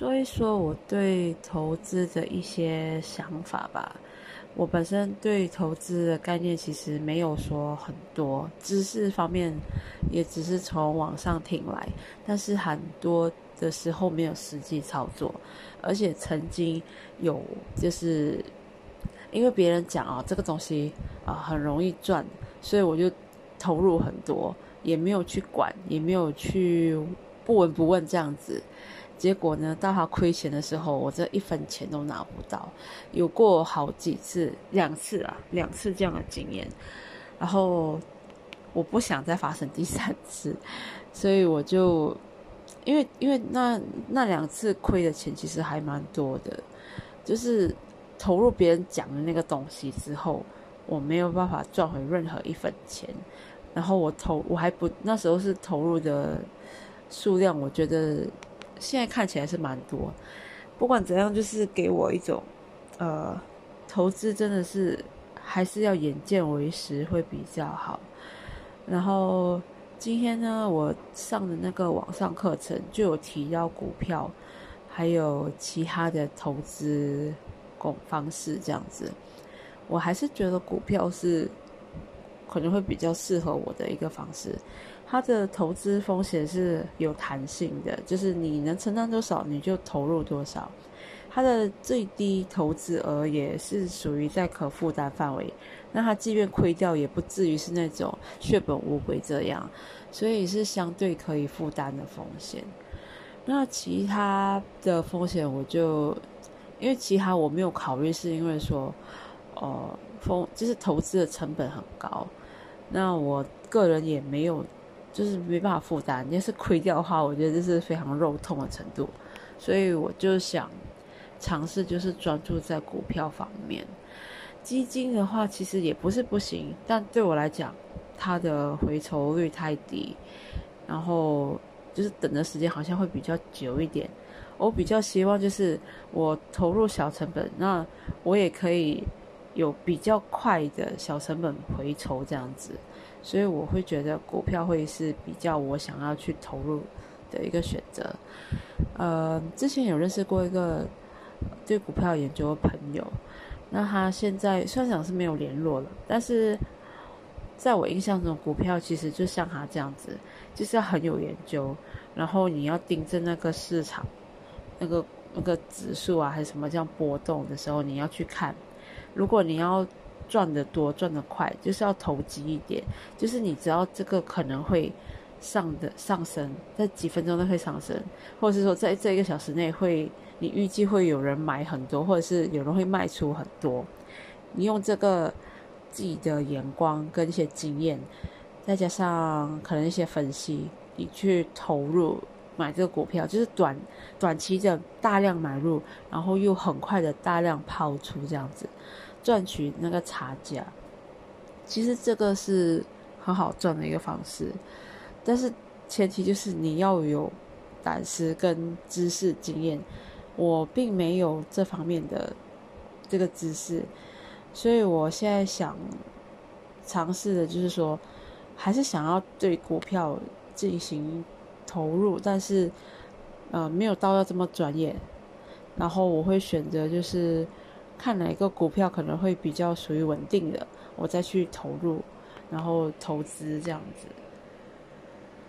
说一说我对投资的一些想法吧。我本身对投资的概念其实没有说很多，知识方面也只是从网上听来，但是很多的时候没有实际操作，而且曾经有就是因为别人讲啊这个东西啊很容易赚，所以我就投入很多，也没有去管，也没有去不闻不问这样子。结果呢，到他亏钱的时候，我这一分钱都拿不到。有过好几次，两次啊，两次这样的经验。然后我不想再发生第三次，所以我就因为因为那那两次亏的钱其实还蛮多的，就是投入别人讲的那个东西之后，我没有办法赚回任何一分钱。然后我投我还不那时候是投入的数量，我觉得。现在看起来是蛮多，不管怎样，就是给我一种，呃，投资真的是还是要眼见为实会比较好。然后今天呢，我上的那个网上课程就有提到股票，还有其他的投资工方式这样子。我还是觉得股票是可能会比较适合我的一个方式。它的投资风险是有弹性的，就是你能承担多少你就投入多少。它的最低投资额也是属于在可负担范围，那它即便亏掉也不至于是那种血本无归这样，所以是相对可以负担的风险。那其他的风险我就因为其他我没有考虑，是因为说，呃，风就是投资的成本很高，那我个人也没有。就是没办法负担，要是亏掉的话，我觉得这是非常肉痛的程度，所以我就想尝试，就是专注在股票方面。基金的话，其实也不是不行，但对我来讲，它的回酬率太低，然后就是等的时间好像会比较久一点。我比较希望就是我投入小成本，那我也可以有比较快的小成本回酬这样子。所以我会觉得股票会是比较我想要去投入的一个选择。呃，之前有认识过一个对股票研究的朋友，那他现在虽然讲是没有联络了，但是在我印象中，股票其实就像他这样子，就是很有研究，然后你要盯着那个市场，那个那个指数啊还是什么这样波动的时候，你要去看。如果你要赚得多，赚得快，就是要投机一点。就是你只要这个可能会上的上升，在几分钟内会上升，或者是说在这一个小时内会，你预计会有人买很多，或者是有人会卖出很多。你用这个自己的眼光跟一些经验，再加上可能一些分析，你去投入买这个股票，就是短短期的大量买入，然后又很快的大量抛出这样子。赚取那个差价，其实这个是很好赚的一个方式，但是前提就是你要有胆识跟知识经验。我并没有这方面的这个知识，所以我现在想尝试的就是说，还是想要对股票进行投入，但是呃没有到要这么专业。然后我会选择就是。看哪一个股票可能会比较属于稳定的，我再去投入，然后投资这样子。